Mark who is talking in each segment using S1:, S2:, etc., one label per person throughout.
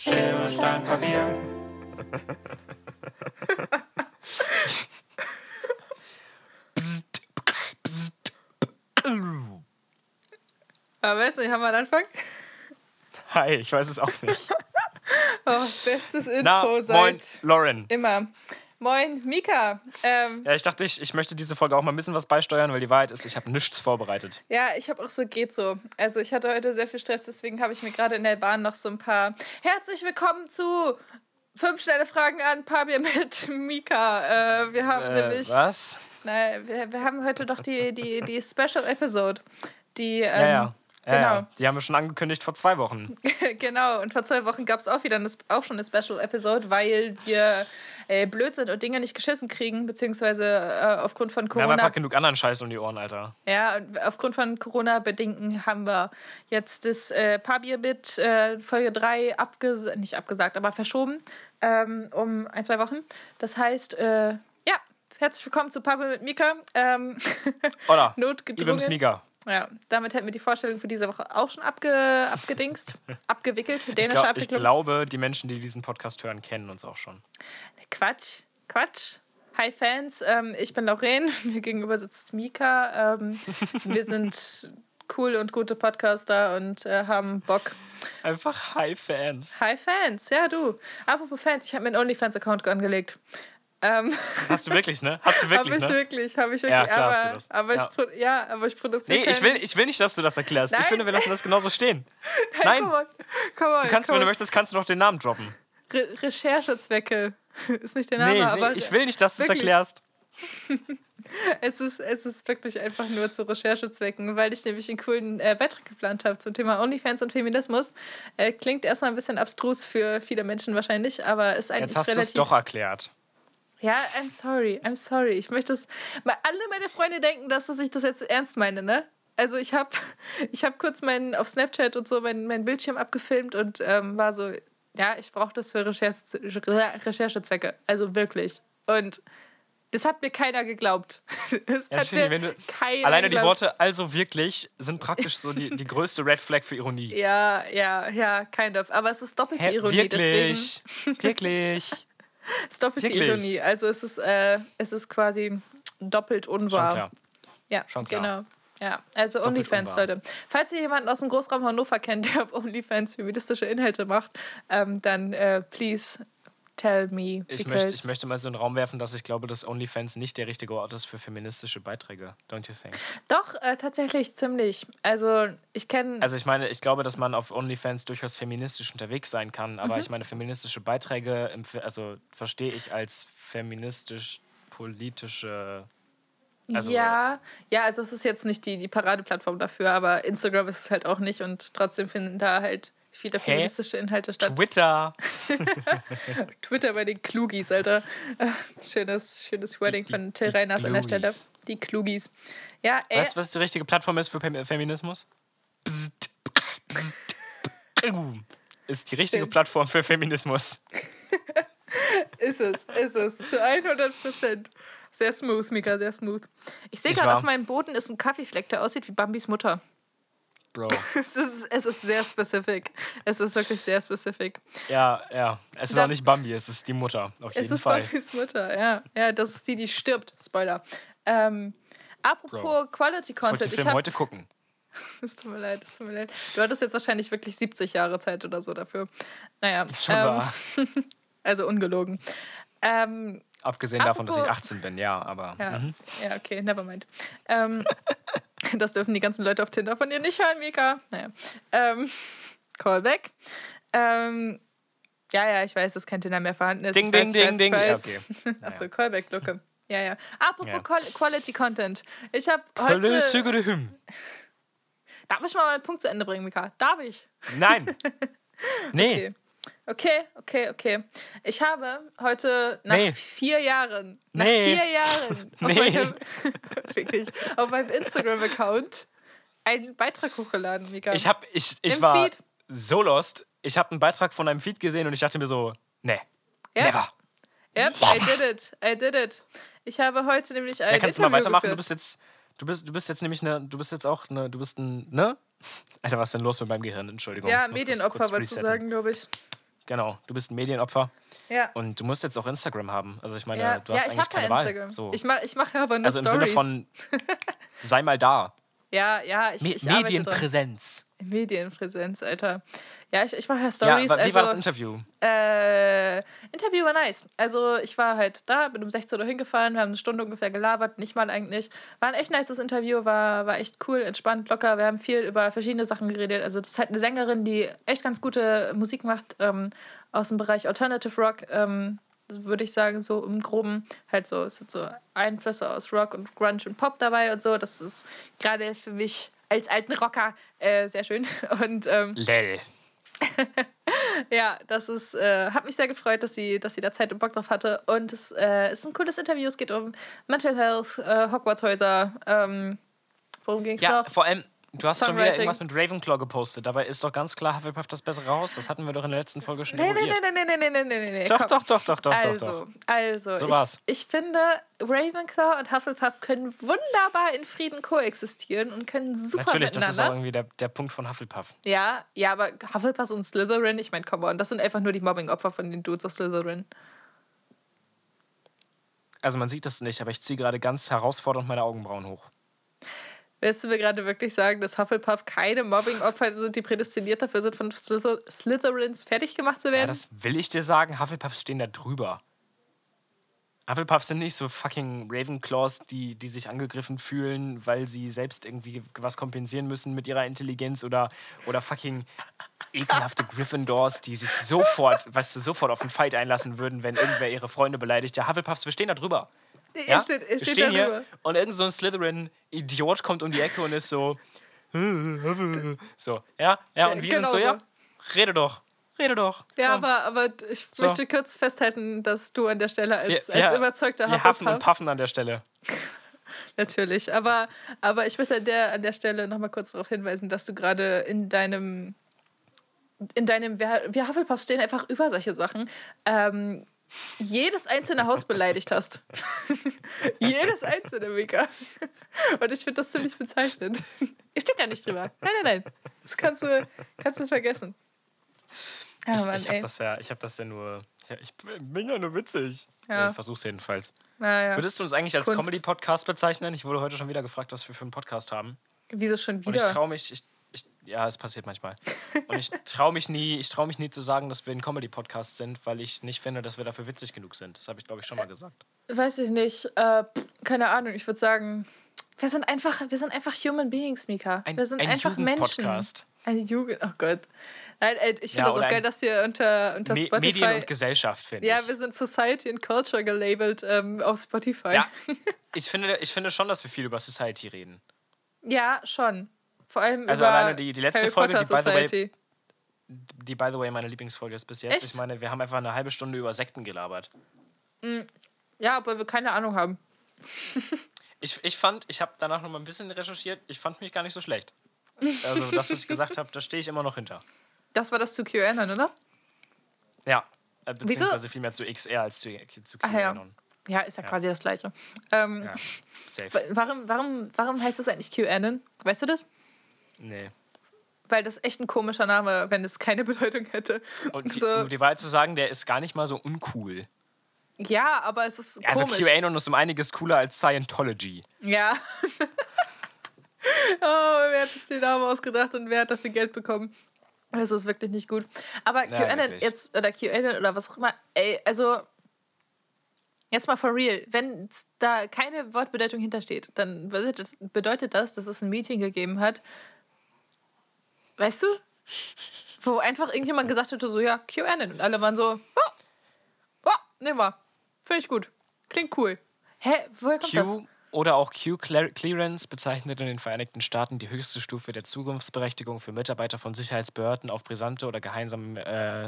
S1: Schere, Stein, Papier.
S2: Aber weißt du, wie haben wir einen Anfang?
S3: Hi, ich weiß es auch nicht.
S2: Oh, bestes Intro
S3: Na,
S2: seit
S3: moin, Lauren.
S2: immer. Moin, Mika. Ähm,
S3: Ja, ich dachte, ich, ich möchte diese Folge auch mal ein bisschen was beisteuern, weil die Wahrheit ist, ich habe nichts vorbereitet.
S2: ja, ich habe auch so geht so. Also ich hatte heute sehr viel Stress, deswegen habe ich mir gerade in der Bahn noch so ein paar Herzlich willkommen zu fünf schnelle Fragen an Pabir mit Mika. Äh, wir haben
S3: Äh,
S2: nämlich,
S3: was?
S2: nein, wir, wir haben heute doch die die die Special Episode, die ähm,
S3: Ja, ja.
S2: Genau.
S3: ja. Die haben wir schon angekündigt vor zwei Wochen.
S2: genau, und vor zwei Wochen gab es auch wieder eine, auch schon eine Special-Episode, weil wir äh, blöd sind und Dinge nicht geschissen kriegen, beziehungsweise äh, aufgrund von
S3: Wir haben
S2: Corona.
S3: einfach genug anderen Scheiß um die Ohren, Alter.
S2: Ja, und aufgrund von Corona-Bedingten haben wir jetzt das äh, Papier mit äh, Folge 3 abges nicht abgesagt, aber verschoben ähm, um ein, zwei Wochen. Das heißt, äh, ja, herzlich willkommen zu Papier mit Mika. Ähm,
S3: Oder?
S2: Notgedrungen.
S3: Mega.
S2: Ja, damit hätten wir die Vorstellung für diese Woche auch schon abge abgedingst, abgewickelt,
S3: Ich,
S2: dänische
S3: glaub, ich glaube, die Menschen, die diesen Podcast hören, kennen uns auch schon.
S2: Quatsch, Quatsch. Hi Fans, ähm, ich bin Lauren, mir gegenüber sitzt Mika. Ähm, wir sind cool und gute Podcaster und äh, haben Bock.
S3: Einfach Hi-Fans.
S2: Hi Fans, ja du. Apropos Fans, ich habe mir einen OnlyFans-Account angelegt. Ähm,
S3: Hast du wirklich, ne? Hast du
S2: habe
S3: wirklich,
S2: ich
S3: ne?
S2: wirklich, habe ich wirklich.
S3: Ja, klar
S2: aber,
S3: hast du das.
S2: Aber,
S3: Ja.
S2: ich, ja, aber ich produziere
S3: Nee, ich will, ich will nicht, dass du das erklärst.
S2: Nein.
S3: Ich finde, wir lassen das genauso stehen. Nein,
S2: Come on, come on,
S3: du kannst, wenn du möchtest, kannst du noch den Namen droppen.
S2: Re Recherchezwecke ist nicht der Name,
S3: Nee,
S2: aber
S3: nee, ich will nicht, dass du es erklärst.
S2: Es ist, es ist wirklich einfach nur zu Recherchezwecken, weil ich nämlich einen coolen äh, Beitrag geplant habe zum Thema OnlyFans und Feminismus. Äh, klingt erstmal ein bisschen abstrus für viele Menschen wahrscheinlich, aber ist eigentlich
S3: Jetzt hast du es doch erklärt.
S2: Ja, I'm sorry, I'm sorry. Ich möchte es... Alle meine Freunde denken, dass ich das jetzt ernst meine, ne? Also ich habe ich hab kurz meinen, auf Snapchat und so meinen, meinen Bildschirm abgefilmt und ähm, war so, ja, ich brauche das für Recherche, Recherchezwecke. Also wirklich. Und das hat mir keiner geglaubt. Das
S3: Ja,
S2: hat mir
S3: wenn du,
S2: keiner
S3: alleine die
S2: geglaubt.
S3: Worte also wirklich sind praktisch so die, die größte Red Flag für Ironie.
S2: Ja, ja, ja, kind of. Aber es ist doppelte
S3: Hä,
S2: Ironie, deswegen.
S3: wirklich?
S2: Es ist doppelte
S3: Wirklich?
S2: Ironie. Also es ist, äh, es ist quasi doppelt
S3: Schon
S2: unwahr.
S3: klar.
S2: Ja,
S3: Schon klar.
S2: genau. Ja, also OnlyFans,
S3: unwahr.
S2: Leute. Falls ihr jemanden aus dem Großraum Hannover kennt, der auf OnlyFans feministische Inhalte macht, ähm, dann äh, please tell me.
S3: Ich möchte, ich möchte mal so in den Raum werfen, dass ich glaube, dass OnlyFans nicht der richtige Ort ist für feministische Beiträge. Don't you think?
S2: Doch, äh, tatsächlich ziemlich. Also ich kenne.
S3: Also ich meine, ich glaube, dass man auf OnlyFans durchaus feministisch unterwegs sein kann, aber
S2: Mhm.
S3: ich meine, feministische Beiträge, also verstehe ich als feministisch-politische... also-
S2: ja, ja, also es ist jetzt nicht die, die Paradeplattform dafür, aber Instagram ist es halt auch nicht und trotzdem finden da halt viele feministische Inhalte statt.
S3: Twitter.
S2: Twitter bei den Klugis, Alter. Äh, Schönes, schönes Wording
S3: die-
S2: von Till Reiners an der Stelle. Die Klugis. Ja, ey,
S3: Weißt du, was die richtige Plattform ist für Fem- Feminismus? Bzzt, boom. Ist die richtige
S2: Stimmt.
S3: Plattform für Feminismus.
S2: ist es, ist es. Zu 100 Prozent. Sehr smooth, Mika, sehr smooth. Ich sehe gerade auf meinem Boden ist ein Kaffeefleck, der aussieht wie Bambis Mutter.
S3: Bro.
S2: Es ist, es ist sehr specific. Es ist wirklich sehr specific.
S3: Ja, ja. Es ist
S2: Da-
S3: auch nicht Bambi, es ist die Mutter. Auf
S2: Es
S3: jeden
S2: ist
S3: Fall.
S2: Bambis Mutter, ja. Ja, das ist die, die stirbt. Spoiler. Ähm, apropos
S3: Bro.
S2: Quality
S3: Ich wollte
S2: Content. Ich hab,
S3: heute gucken.
S2: Es tut mir leid, es tut mir leid. Du hattest jetzt wahrscheinlich wirklich 70 Jahre Zeit oder so dafür. Naja,
S3: Schon
S2: ähm, also ungelogen. Ähm,
S3: Abgesehen davon, dass ich
S2: apropos-
S3: 18 bin, ja, aber.
S2: ja,
S3: Mhm.
S2: ja, okay, never mind. Ähm, das dürfen die ganzen Leute auf Tinder von dir nicht hören, Mika. Naja. Ähm, Callback. Ähm, ja, ja, ich weiß, dass kein Tinder mehr vorhanden ist.
S3: Ding,
S2: ich
S3: ding,
S2: weiß,
S3: ding, ding. Ja, okay.
S2: Achso, Callback-Lucke. Ja, ja. Apropos
S3: Ja.
S2: Qual- Quality Content. Ich habe heute. Darf ich mal meinen Punkt zu Ende bringen, Mika? Darf ich?
S3: Nein. Nee.
S2: Okay. Okay, okay, okay. Ich habe heute nach
S3: Nee.
S2: vier Jahren, nach
S3: Nee.
S2: vier Jahren auf,
S3: Nee.
S2: meinem, wirklich, auf meinem Instagram-Account einen Beitrag hochgeladen, Mika.
S3: Ich, hab, ich, ich
S2: Im
S3: war
S2: Feed.
S3: so lost. Ich habe einen Beitrag von einem Feed gesehen und ich dachte mir so, nee,
S2: Yep,
S3: never.
S2: Yep, I did it. I did it. Ich habe heute nämlich ein
S3: Ja, kannst du mal
S2: Interview
S3: weitermachen? Du
S2: geführt.
S3: bist jetzt, du bist, du bist jetzt nämlich eine, du bist jetzt auch eine, du bist ein, ne? Alter, was ist denn los mit meinem Gehirn? Entschuldigung.
S2: ja, Medienopfer wolltest du sagen, glaube ich.
S3: Genau, du bist ein Medienopfer
S2: Ja.
S3: und du musst jetzt auch Instagram haben. Also ich meine,
S2: ja,
S3: du hast
S2: ja, ich
S3: eigentlich keine
S2: kein
S3: Wahl.
S2: Instagram.
S3: So.
S2: Ich mache ich mach aber nur
S3: also im
S2: Stories.
S3: Sinne von, sei mal da.
S2: ja, ja, ich,
S3: Me
S2: ich.
S3: Medienpräsenz.
S2: Medienpräsenz, Alter. Ja, ich, ich mache ja
S3: Ja,
S2: Stories.
S3: wa- wie
S2: also,
S3: war das Interview?
S2: Äh, Interview war nice. Also ich war halt da, bin um 16 Uhr hingefahren, wir haben eine Stunde ungefähr gelabert, nicht mal eigentlich. War ein echt nices Interview, war, war echt cool, entspannt, locker. Wir haben viel über verschiedene Sachen geredet. Also das ist halt eine Sängerin, die echt ganz gute Musik macht ähm, aus dem Bereich Alternative Rock. Ähm, würde ich sagen, so im Groben halt so, es sind so Einflüsse aus Rock und Grunge und Pop dabei und so. Das ist gerade für mich als alten Rocker äh, sehr schön. Und ähm,
S3: Lell.
S2: ja, das ist, äh, hat mich sehr gefreut, dass sie, dass sie da Zeit und Bock drauf hatte. Und es äh, ist ein cooles Interview. Es geht um Mental Health, äh, Hogwarts-Häuser. Ähm, worum ging es
S3: Ja,
S2: noch?
S3: vor allem, du hast schon wieder irgendwas mit Ravenclaw gepostet. Dabei ist doch ganz klar Hufflepuff das bessere Haus. Das hatten wir doch in der letzten Folge schon
S2: Nee, nee, nee, nee, nee, nee, nee, nee.
S3: Doch,
S2: komm.
S3: doch, doch, doch, doch,
S2: also,
S3: doch,
S2: also,
S3: So
S2: ich,
S3: war's.
S2: ich finde, Ravenclaw und Hufflepuff können wunderbar in Frieden koexistieren und können super
S3: Natürlich, das ist auch
S2: miteinander.
S3: irgendwie der, der Punkt von Hufflepuff.
S2: ja, ja, aber Hufflepuff und Slytherin, ich meine, come on, das sind einfach nur die Mobbing-Opfer von den Dudes aus Slytherin.
S3: Also man sieht das nicht, aber ich ziehe gerade ganz herausfordernd meine Augenbrauen hoch.
S2: Willst du mir gerade wirklich sagen, dass Hufflepuff keine Mobbing-Opfer sind, die prädestiniert dafür sind, von Slyther Slytherins fertig gemacht zu
S3: Ja,
S2: werden?
S3: das will ich dir sagen. Hufflepuffs stehen da drüber. Hufflepuffs sind nicht so fucking Ravenclaws, die, die sich angegriffen fühlen, weil sie selbst irgendwie was kompensieren müssen mit ihrer Intelligenz oder, oder fucking ekelhafte Gryffindors, die sich sofort, weißt du, sofort auf einen Fight einlassen würden, wenn irgendwer ihre Freunde beleidigt. Ja, Hufflepuffs, wir stehen da drüber.
S2: Er
S3: Ja?
S2: steht, er steht
S3: stehen
S2: darüber.
S3: hier und irgend so ein Slytherin-Idiot kommt um die Ecke und ist so. So, ja, ja, und wir
S2: Genau
S3: sind so, ja, rede doch, rede doch.
S2: Ja,
S3: komm.
S2: aber, aber ich
S3: So.
S2: möchte kurz festhalten, dass du an der Stelle als,
S3: Wir-
S2: als
S3: wir-
S2: überzeugter
S3: Wir haffen und
S2: Hufflepuff
S3: paffen an der Stelle.
S2: natürlich. Aber, aber ich möchte an der, an der Stelle nochmal kurz darauf hinweisen, dass du gerade in deinem in deinem wir, wir Hufflepuffs stehen einfach über solche Sachen. Ähm, jedes einzelne Haus beleidigt hast. jedes einzelne, Mika. Und ich finde das ziemlich bezeichnend. Ihr steht da nicht drüber. Nein, nein, nein. Das kannst du, kannst du vergessen. Ja,
S3: ich ich habe das, ja, ich hab das ja nur. Ich, ich bin ja nur witzig.
S2: Ja.
S3: Ich versuch's jedenfalls.
S2: Naja.
S3: Würdest du uns eigentlich als. Comedy-Podcast bezeichnen? Ich wurde heute schon wieder gefragt, was wir für einen Podcast haben.
S2: Wieso schon
S3: Und ich
S2: wieder?
S3: traue mich, ich, ich, ja, es passiert manchmal. Und ich traue mich nie, ich traue mich nie zu sagen, dass wir ein Comedy-Podcast sind, weil ich nicht finde, dass wir dafür witzig genug sind. Das habe ich, glaube ich, schon mal gesagt.
S2: Weiß ich nicht. Äh, keine Ahnung. Ich würde sagen, wir sind einfach, wir sind einfach Human Beings, Mika.
S3: Ein-
S2: wir sind
S3: ein
S2: einfach Menschen.
S3: Jugendpodcast.
S2: Eine Jugend. Oh Gott. Nein, ey, ich
S3: Ja,
S2: finde das
S3: oder
S2: auch geil, dass wir unter, unter
S3: Me
S2: Spotify.
S3: Medien und Gesellschaft, finde
S2: ja,
S3: ich.
S2: wir sind Society and Culture gelabelt ähm, auf Spotify.
S3: Ja, ich finde, ich finde schon, dass wir viel über Society reden.
S2: Ja, schon. Vor allem
S3: Also
S2: über
S3: alleine die- die letzte
S2: Harry
S3: Folge,
S2: Potter
S3: die, by the way. Die, by the way, meine Lieblingsfolge ist bis jetzt.
S2: Echt?
S3: Ich meine, wir haben einfach eine halbe Stunde über Sekten gelabert.
S2: Ja, obwohl wir keine Ahnung haben.
S3: Ich, ich fand, ich habe danach noch mal ein bisschen recherchiert, ich fand mich gar nicht so schlecht. Also das, was ich gesagt habe, da stehe ich immer noch hinter.
S2: Das war das zu QAnon, oder?
S3: Ja, äh, beziehungsweise vielmehr zu XR als zu, zu
S2: Ach ja.
S3: QAnon.
S2: Ja, ist ja, quasi das Gleiche. Ähm,
S3: Ja, safe.
S2: wa- Warum, warum, warum heißt das eigentlich QAnon? Weißt du das?
S3: Nee.
S2: Weil das echt ein komischer Name, wenn es keine Bedeutung hätte.
S3: Und die,
S2: so,
S3: um die Wahrheit zu sagen, der ist gar nicht mal so uncool.
S2: ja, aber es ist
S3: Also
S2: komisch.
S3: QAnon ist um einiges cooler als Scientology.
S2: Ja. oh, wer hat sich den Namen ausgedacht und wer hat dafür Geld bekommen? Das ist wirklich nicht gut. Aber
S3: Ja,
S2: QAnon
S3: wirklich.
S2: jetzt, oder QAnon oder was auch immer, ey, also, jetzt mal for real, wenn da keine Wortbedeutung hintersteht, dann bedeutet das, dass es ein Meeting gegeben hat, weißt du? Wo einfach irgendjemand gesagt hatte, so, ja, QAnon. Und alle waren so, oh, oh nehmen wir. Finde ich gut. Klingt cool. Hä, woher kommt das?
S3: Q oder auch Q-Clearance bezeichnet in den Vereinigten Staaten die höchste Stufe der Zukunftsberechtigung für Mitarbeiter von Sicherheitsbehörden auf brisante oder geheimsam, äh,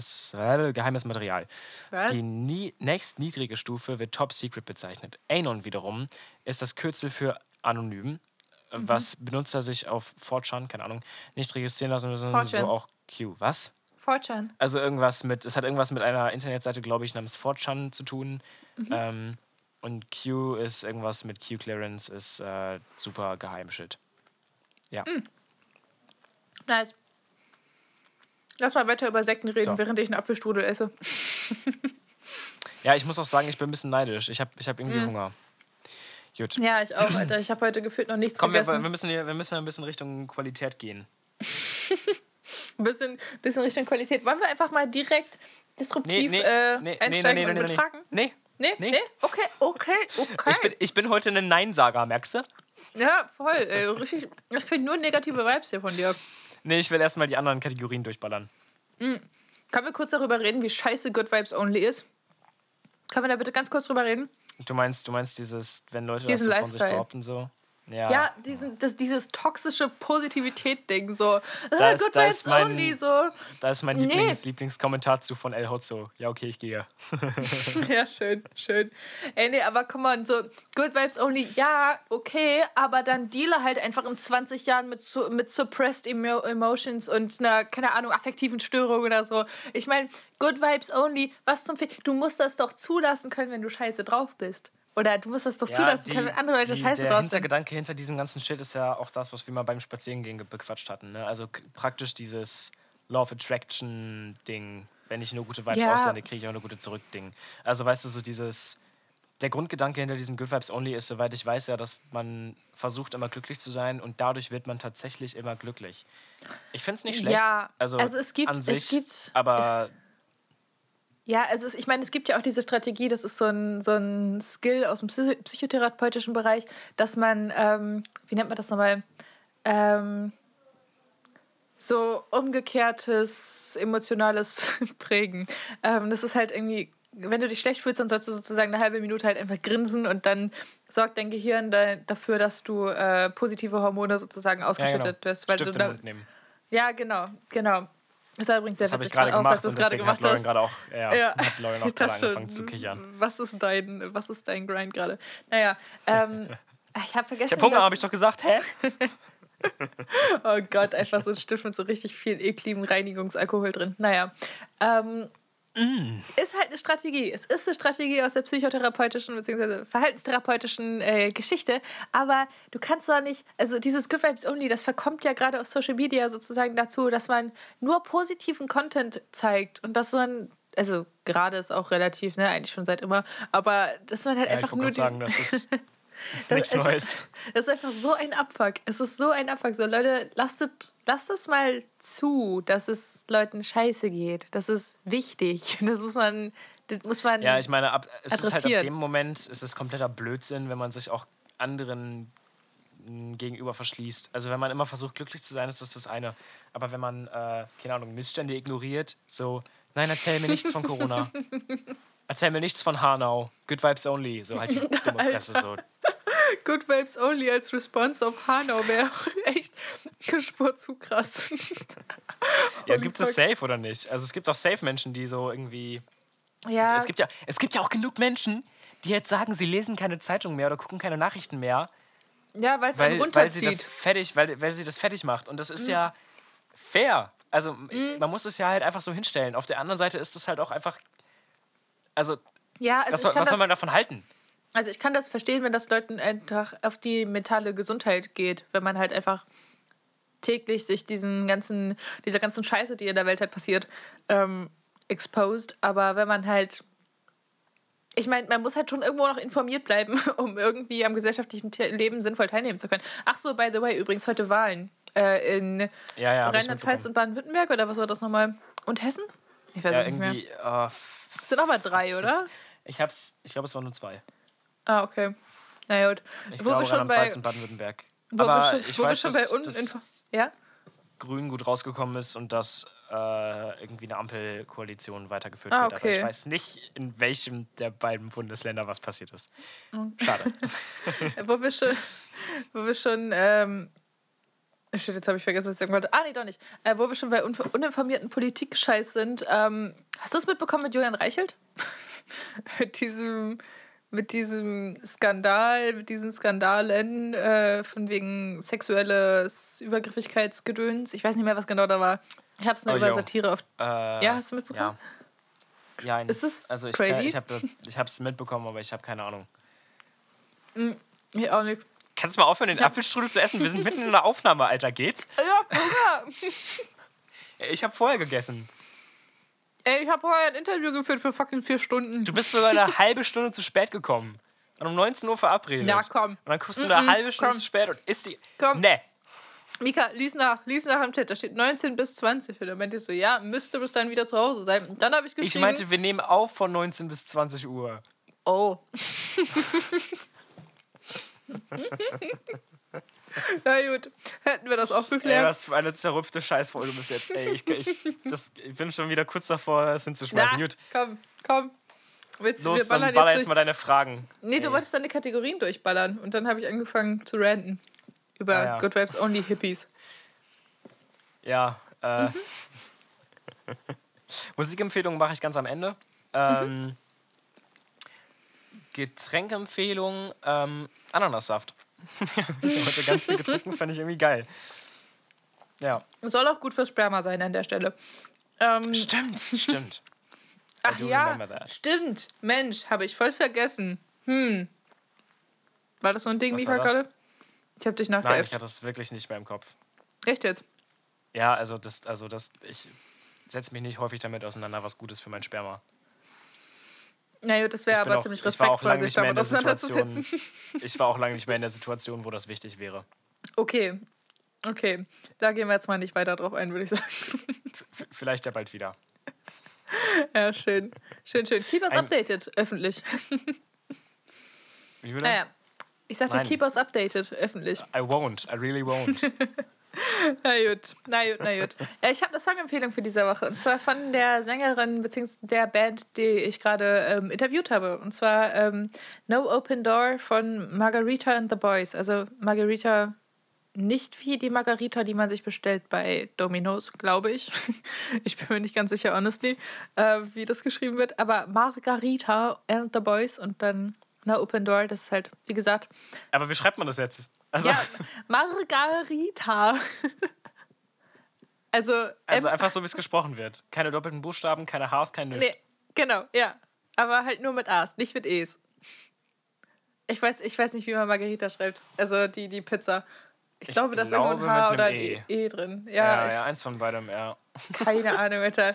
S3: geheimes Material.
S2: Was?
S3: Die nie, nächstniedrige Stufe wird Top Secret bezeichnet. Anon wiederum ist das Kürzel für anonym,
S2: Mhm.
S3: was Benutzer sich auf 4chan, keine Ahnung, nicht registrieren lassen müssen,
S2: 4chan.
S3: so auch Q. Was?
S2: 4chan.
S3: Also irgendwas mit, es hat irgendwas mit einer Internetseite, glaube ich, namens 4chan zu tun.
S2: Mhm.
S3: Ähm, und Q ist irgendwas mit Q-Clearance, ist äh, super Geheimshit. Ja.
S2: Mhm. Nice. Lass mal weiter über Sekten reden,
S3: So.
S2: während ich einen Apfelstrudel esse.
S3: Ja, ich muss auch sagen, ich bin ein bisschen neidisch. Ich habe ich hab irgendwie Hunger. Gut.
S2: Ja, ich auch, Alter. Ich habe heute gefühlt noch nichts
S3: Komm, wir,
S2: gegessen.
S3: wir, müssen hier, wir müssen ein bisschen Richtung Qualität gehen.
S2: Ein bisschen, bisschen Richtung Qualität. Wollen wir einfach mal direkt disruptiv äh,
S3: nee,
S2: einsteigen und mit
S3: nee.
S2: Fragen?
S3: Nee.
S2: Nee, nee,
S3: Nee.
S2: Okay, okay, okay.
S3: Ich bin, ich bin heute ein Neinsager, merkst du?
S2: ja, voll. Ey, richtig, ich kriege nur negative Vibes hier von dir.
S3: Nee, ich will erstmal die anderen Kategorien durchballern.
S2: Können wir kurz darüber reden, wie scheiße Good Vibes Only ist? Können wir da bitte ganz kurz drüber reden?
S3: Du meinst, du meinst dieses, wenn Leute
S2: Diesen
S3: das so von sich
S2: Lifestyle.
S3: behaupten, so? Ja.
S2: Ja, diesen, das, dieses toxische Positivität-Ding, so.
S3: Da
S2: Ah,
S3: ist-
S2: Good
S3: da
S2: Vibes
S3: ist mein-
S2: Only, so.
S3: Da ist mein
S2: Nee.
S3: Lieblings Lieblingskommentar zu von El Hotzo. Ja, okay, ich gehe.
S2: Ja, schön, schön. Ey, nee, aber komm mal, so Good Vibes Only, ja, okay, aber dann deale halt einfach in 20 Jahren mit, mit Suppressed Emo Emotions und einer, keine Ahnung, affektiven Störung oder so. Ich meine, Good Vibes Only, was zum Fick? Du musst das doch zulassen können, wenn du scheiße drauf bist. Oder du musst das doch zulassen können, wenn andere Leute
S3: die,
S2: scheiße
S3: der. Hintergedanke hinter diesem ganzen Shit ist ja auch das, was wir mal beim Spazierengehen ge- bequatscht hatten. Ne? Also praktisch dieses Law of Attraction Ding. Wenn ich nur gute Vibes
S2: Ja.
S3: aussende, kriege ich auch eine gute zurück Ding. Also weißt du, so dieses... Der Grundgedanke hinter diesen Good Vibes Only ist, soweit ich weiß, ja, dass man versucht, immer glücklich zu sein und dadurch wird man tatsächlich immer glücklich. Ich finde es nicht schlecht.
S2: Ja,
S3: also,
S2: also es gibt-
S3: an
S2: es
S3: sich,
S2: gibt-
S3: aber
S2: Ja, also ich meine, es gibt ja auch diese Strategie, das ist so ein, so ein Skill aus dem Psy- psychotherapeutischen Bereich, dass man, ähm, wie nennt man das nochmal, ähm, so umgekehrtes emotionales Prägen. Ähm, das ist halt irgendwie, wenn du dich schlecht fühlst, dann sollst du sozusagen eine halbe Minute halt einfach grinsen und dann sorgt dein Gehirn da, dafür, dass du äh, positive Hormone sozusagen
S3: ja, genau.
S2: ausgeschüttet wirst. Weil
S3: Stift
S2: du da, ja, genau, genau. Das sah übrigens sehr
S3: Das habe ich
S2: witzig
S3: gerade
S2: aus,
S3: gemacht
S2: als du es gerade gemacht
S3: hat Lauren
S2: hast.
S3: gerade auch, ja,
S2: Ja,
S3: hat Lauren auch gerade angefangen zu kichern.
S2: Was ist dein, was ist dein Grind gerade? Naja, ähm, ich habe vergessen.
S3: Ich habe Hunger, habe ich doch gesagt, hä?
S2: Oh Gott, einfach so ein Stift mit so richtig viel ekligem Reinigungsalkohol drin. Naja. Ähm,
S3: Mm.
S2: Ist halt eine Strategie. Es ist eine Strategie aus der psychotherapeutischen bzw. verhaltenstherapeutischen äh, Geschichte. Aber du kannst doch nicht, also dieses Good Vibes Only, das verkommt ja gerade auf Social Media sozusagen dazu, dass man nur positiven Content zeigt und dass man, also gerade ist auch relativ, ne, eigentlich schon seit immer, aber dass man halt
S3: Ja, ich
S2: einfach
S3: wollte
S2: nur
S3: sagen, das ist
S2: das
S3: nichts
S2: ist-
S3: Neues.
S2: Das ist einfach so ein Abfuck. Es ist so ein Abfuck. So, Leute, lasst, lasst es mal zu, dass es Leuten scheiße geht. Das ist wichtig. Das muss man, das muss man.
S3: Ja, ich meine, ab, es ist halt ab dem Moment, es ist kompletter Blödsinn, wenn man sich auch anderen gegenüber verschließt. Also wenn man immer versucht, glücklich zu sein, ist das das eine. Aber wenn man, äh, keine Ahnung, Missstände ignoriert, so, nein, erzähl mir nichts von Corona. Erzähl mir nichts von Hanau. Good Vibes only. So halt die dumme Fresse so.
S2: Good Vibes Only als Response auf Hanau wäre echt eine Spur zu krass.
S3: Ja, gibt es safe oder nicht? Also es gibt auch safe Menschen, die so irgendwie
S2: Ja,
S3: Es gibt, ja, es gibt ja auch genug Menschen, die jetzt sagen, sie lesen keine Zeitung mehr oder gucken keine Nachrichten mehr,
S2: ja weil es einen
S3: weil, weil, sie das
S2: runterzieht.
S3: fertig, weil, weil sie das fertig macht. Und das ist ja fair. Also man muss es ja halt einfach so hinstellen. Auf der anderen Seite ist es halt auch einfach. Also,
S2: Ja, also
S3: was,
S2: ich
S3: soll,
S2: kann
S3: was soll man davon halten?
S2: Also ich kann das verstehen, wenn das Leuten einfach auf die mentale Gesundheit geht, wenn man halt einfach täglich sich diesen ganzen, dieser ganzen Scheiße, die in der Welt halt passiert, ähm, exposed. Aber wenn man halt, ich meine, man muss halt schon irgendwo noch informiert bleiben, um irgendwie am gesellschaftlichen Leben sinnvoll teilnehmen zu können. Ach so, by the way, übrigens heute Wahlen äh, in
S3: Ja, ja,
S2: Rheinland-Pfalz und Baden-Württemberg oder was war das nochmal? Und Hessen? Ich weiß
S3: Ja,
S2: es nicht mehr.
S3: äh,
S2: Es sind aber drei, oder?
S3: ich hab's, ich glaube, es waren nur zwei.
S2: Ah, okay. Na gut.
S3: Ich
S2: wo
S3: glaube,
S2: wir schon bei,
S3: Rheinland-Pfalz und Baden-Württemberg. Aber
S2: schon,
S3: ich weiß,
S2: schon
S3: dass,
S2: bei
S3: dass
S2: Ja?
S3: Grün gut rausgekommen ist und dass äh, irgendwie eine Ampelkoalition weitergeführt
S2: Ah,
S3: wird. Aber ich
S2: okay.
S3: weiß nicht, in welchem der beiden Bundesländer was passiert ist.
S2: Oh.
S3: Schade.
S2: wo wir schon, wo wir schon, ähm, shit, jetzt habe ich vergessen, was ich sagen wollte. Ah, nee, doch nicht. Äh, wo wir schon bei un uninformierten Politik-Scheiß sind. Ähm, hast du es mitbekommen mit Julian Reichelt? mit diesem, mit diesem Skandal, mit diesen Skandalen äh, von wegen sexuelles Übergriffigkeitsgedöns. Ich weiß nicht mehr, was genau da war. Ich habe es nur
S3: Oh,
S2: über
S3: yo.
S2: Satire auf.
S3: Äh,
S2: Ja, hast du mitbekommen?
S3: Ja. ja
S2: Ist es
S3: also ich,
S2: crazy?
S3: Ich habe es mitbekommen, aber ich habe keine Ahnung.
S2: Ich auch nicht.
S3: Kannst du mal aufhören, den Apfelstrudel zu essen? Wir sind mitten in der Aufnahme, Alter. Geht's?
S2: Ja, Hunger.
S3: Ich habe vorher gegessen.
S2: Ey, ich habe vorher ein Interview geführt für fucking vier Stunden.
S3: Du bist sogar eine halbe Stunde zu spät gekommen. Und um 19 Uhr verabredet.
S2: Ja, komm.
S3: Und dann kommst du eine halbe Stunde
S2: komm.
S3: zu spät und isst die.
S2: Komm.
S3: Nee.
S2: Mika, lies nach, lies nach am Chat. Da steht 19 bis 20. Und dann meinte ich so, ja, müsste bis dann wieder zu Hause sein. Und dann habe ich
S3: Ich
S2: geschrieben.
S3: meinte, wir nehmen auf von 19 bis 20 Uhr.
S2: oh. Na gut, hätten wir das auch
S3: Ey,
S2: geklärt.
S3: was für eine zerrüpfte Scheißfolge bis jetzt. Ey, ich, ich, das, ich bin schon wieder kurz davor, es hinzuschmeißen.
S2: Na,
S3: Gut,
S2: komm, komm. Willst,
S3: los, dann baller jetzt mal deine Fragen.
S2: Nee, du
S3: Ey.
S2: wolltest deine Kategorien durchballern. Und dann habe ich angefangen zu ranten. Über
S3: Ah, ja.
S2: Good Vibes Only Hippies.
S3: Ja, äh.
S2: Mhm.
S3: Musikempfehlungen mache ich ganz am Ende. Ähm, Getränkempfehlung, ähm, Ananassaft. Ich habe heute ganz viel getrunken, fand ich irgendwie geil. Ja.
S2: Soll auch gut fürs Sperma sein an der Stelle. Ähm,
S3: Stimmt, stimmt.
S2: ach ja, stimmt. Mensch, habe ich voll vergessen. Hm. War das so ein Ding,
S3: das?
S2: gerade? Ich habe dich
S3: Nein, ich
S2: nachgeäfft.
S3: hatte es wirklich nicht mehr im Kopf.
S2: Echt jetzt?
S3: Ja, also das, also das, ich setze mich nicht häufig damit auseinander, was gut ist für mein Sperma.
S2: Na gut, das wäre aber
S3: auch-
S2: ziemlich respektvoll, sich damit
S3: der
S2: auseinanderzusetzen.
S3: Ich war auch lange nicht mehr in der Situation, wo das wichtig wäre.
S2: Okay. Okay. Da gehen wir jetzt mal nicht weiter drauf ein, würde ich sagen.
S3: V vielleicht ja bald wieder.
S2: ja, schön. Schön, schön. Keep us
S3: Ein-
S2: updated, öffentlich.
S3: Wie bitte?
S2: Naja. Ich sagte,
S3: Nein.
S2: keep us updated, öffentlich.
S3: I won't. I really won't.
S2: Na gut, na gut, na gut. Ja, ich habe eine Songempfehlung für diese Woche. Und zwar von der Sängerin bzw. der Band, die ich gerade ähm, interviewt habe. Und zwar ähm, No Open Door von Margarita and the Boys. Also Margarita nicht wie die Margarita, die man sich bestellt bei Domino's, glaube ich. Ich bin mir nicht ganz sicher, honestly, äh, wie das geschrieben wird. Aber Margarita and the Boys und dann No Open Door, das ist halt, wie gesagt,
S3: Aber wie schreibt man das jetzt? Also,
S2: ja, Margarita. Also,
S3: also
S2: M-
S3: einfach so, wie es gesprochen wird. Keine doppelten Buchstaben, keine Hs, kein Nichts.
S2: nee, genau, ja. Aber halt nur mit A's, nicht mit E's. Ich weiß, ich weiß nicht, wie man Margarita schreibt. Also die, die Pizza. Ich,
S3: Ich
S2: glaube, da ist irgendwo ein H oder ein
S3: E.
S2: E, drin. Ja,
S3: Ja, ja, eins von beidem, ja.
S2: keine Ahnung, Alter.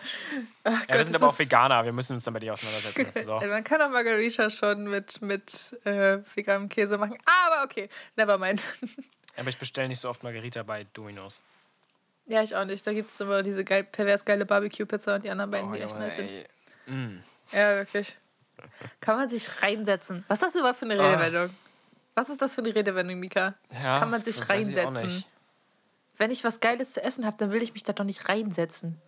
S2: Ach
S3: Ja,
S2: Gott,
S3: wir sind aber auch Veganer, wir müssen uns damit nicht auseinandersetzen. So.
S2: Man kann auch Margarita schon mit, mit äh, veganem Käse machen. Aber okay, never mind.
S3: Aber ich bestelle nicht so oft Margarita bei Domino's.
S2: Ja, ich auch nicht. Da gibt es immer diese geil, pervers geile Barbecue-Pizza und die anderen beiden,
S3: Oh,
S2: die echt nice sind.
S3: Mm.
S2: Ja, wirklich. Kann man sich reinsetzen. Was ist das überhaupt für eine
S3: Ah.
S2: Redewendung? Was ist das für eine Redewendung, Mika?
S3: Ja,
S2: Kann man sich
S3: ich
S2: reinsetzen?
S3: nicht.
S2: Wenn ich was Geiles zu essen habe, dann will ich mich da doch nicht reinsetzen.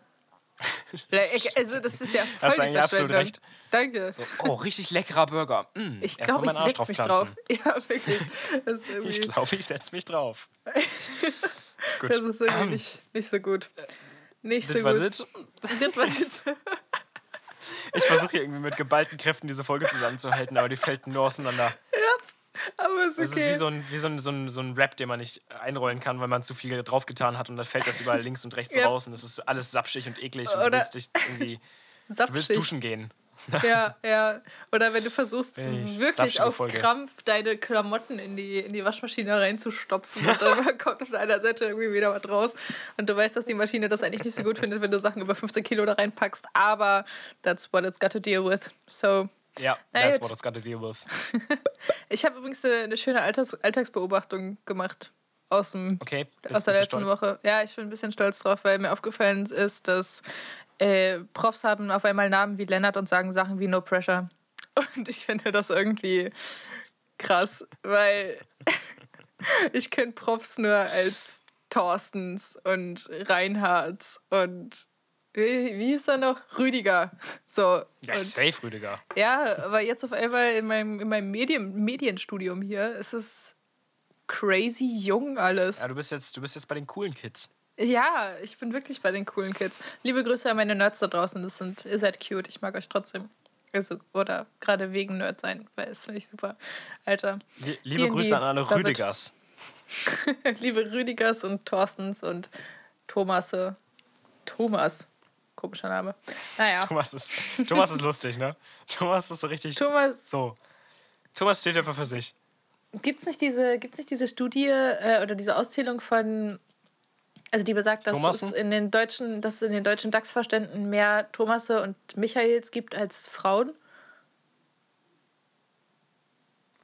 S2: Ich- also, das ist ja voll
S3: Hast eigentlich absolut recht.
S2: Danke.
S3: So, oh, richtig leckerer Burger. Mm,
S2: Ich glaube, ich setze mich drauf. Ja, wirklich. Irgendwie,
S3: Ich glaube, ich setze mich drauf. Gut.
S2: das ist irgendwie nicht, nicht so gut. Nicht so
S3: Das war
S2: gut.
S3: das.
S2: Das war das.
S3: Ich versuche hier irgendwie mit geballten Kräften diese Folge zusammenzuhalten, aber die fällt nur auseinander.
S2: Aber ist
S3: Das ist
S2: okay.
S3: wie, so ein, wie so, ein, so, ein, so ein Rap, den man nicht einrollen kann, weil man zu viel draufgetan hat und dann fällt das überall links und rechts
S2: Ja.
S3: raus und es ist alles sapschig und eklig und du
S2: Oder-
S3: willst dich irgendwie, du willst duschen gehen.
S2: Ja, ja. Oder wenn du versuchst,
S3: Ich
S2: wirklich auf
S3: Folge.
S2: Krampf deine Klamotten in die, in die Waschmaschine reinzustopfen und dann kommt auf einer Seite irgendwie wieder was raus. Und du weißt, dass die Maschine das eigentlich nicht so gut findet, wenn du Sachen über 15 Kilo da reinpackst. Aber that's what it's got to deal with. So,
S3: Ja,
S2: Na
S3: that's
S2: gut.
S3: what it's got to deal with.
S2: ich habe übrigens eine, eine schöne Alltags Alltagsbeobachtung gemacht aus dem
S3: Okay, bist,
S2: aus der letzten? Woche. Ja, ich bin ein bisschen stolz drauf, weil mir aufgefallen ist, dass äh, Profs haben auf einmal Namen wie Lennart und sagen Sachen wie No Pressure. Und ich finde das irgendwie krass, weil ich kenne Profs nur als Thorstens und Reinhards und wie, wie hieß er noch? Rüdiger. So.
S3: Ja,
S2: und,
S3: safe, Rüdiger.
S2: ja, aber jetzt auf einmal in meinem, in meinem Medien, Medienstudium hier ist es crazy jung alles.
S3: Ja, du bist jetzt, du bist jetzt bei den coolen Kids.
S2: Ja, ich bin wirklich bei den coolen Kids. Liebe Grüße an meine Nerds da draußen. Das sind, ihr seid cute. Ich mag euch trotzdem. Also, oder gerade wegen Nerd sein, weil das finde ich super. Alter.
S3: Lie- Liebe
S2: D&D,
S3: Grüße an alle
S2: da wird-
S3: Rüdigers.
S2: Liebe Rüdigers und Thorstens und Thomasse. Thomas. Komischer Name. Naja.
S3: Thomas ist, Thomas ist lustig, ne? Thomas ist so richtig
S2: Thomas,
S3: so. Thomas steht einfach für sich.
S2: Gibt es nicht, diese- gibt's nicht diese Studie äh, oder diese Auszählung von Also die besagt, dass
S3: Thomassen?
S2: es in den deutschen, dass es in den deutschen DAX-Vorständen mehr Thomasse und Michaels gibt als Frauen.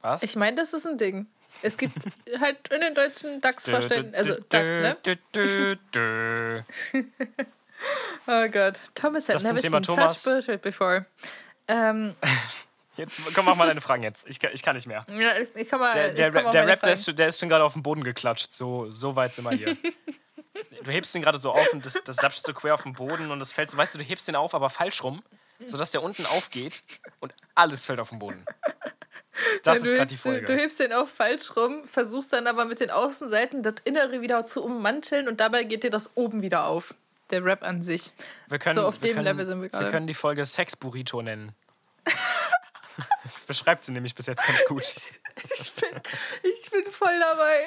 S3: Was?
S2: Ich meine, das ist ein Ding. Es gibt halt in den deutschen DAX-Vorständen, also DAX, ne? Oh Gott, Thomas had
S3: Das
S2: never
S3: Thema
S2: seen
S3: Thomas.
S2: such bullshit before. Ähm,
S3: Jetzt komm, mach mal deine Fragen jetzt. Ich, kann- ich kann nicht mehr.
S2: ja, ich- kann mal,
S3: Der, der,
S2: auf
S3: der Rap, der ist, schon- der ist schon gerade auf den Boden geklatscht. So, so weit sind wir hier. Du hebst den gerade so auf und das, das sapscht so quer auf den Boden und das fällt so, weißt du, du hebst den auf, aber falsch rum, sodass der unten aufgeht und alles fällt auf den Boden. Das
S2: Ja,
S3: ist gerade die Folge.
S2: du hebst den auch falsch rum, versuchst dann aber mit den Außenseiten das Innere wieder zu ummanteln und dabei geht dir das oben wieder auf. Der Rap an sich.
S3: Wir können,
S2: so, auf
S3: wir
S2: dem
S3: können,
S2: Level sind wir
S3: Wir
S2: gerade.
S3: können die Folge Sex Burrito nennen. das beschreibt sie nämlich bis jetzt ganz gut.
S2: Ich bin, ich bin voll dabei.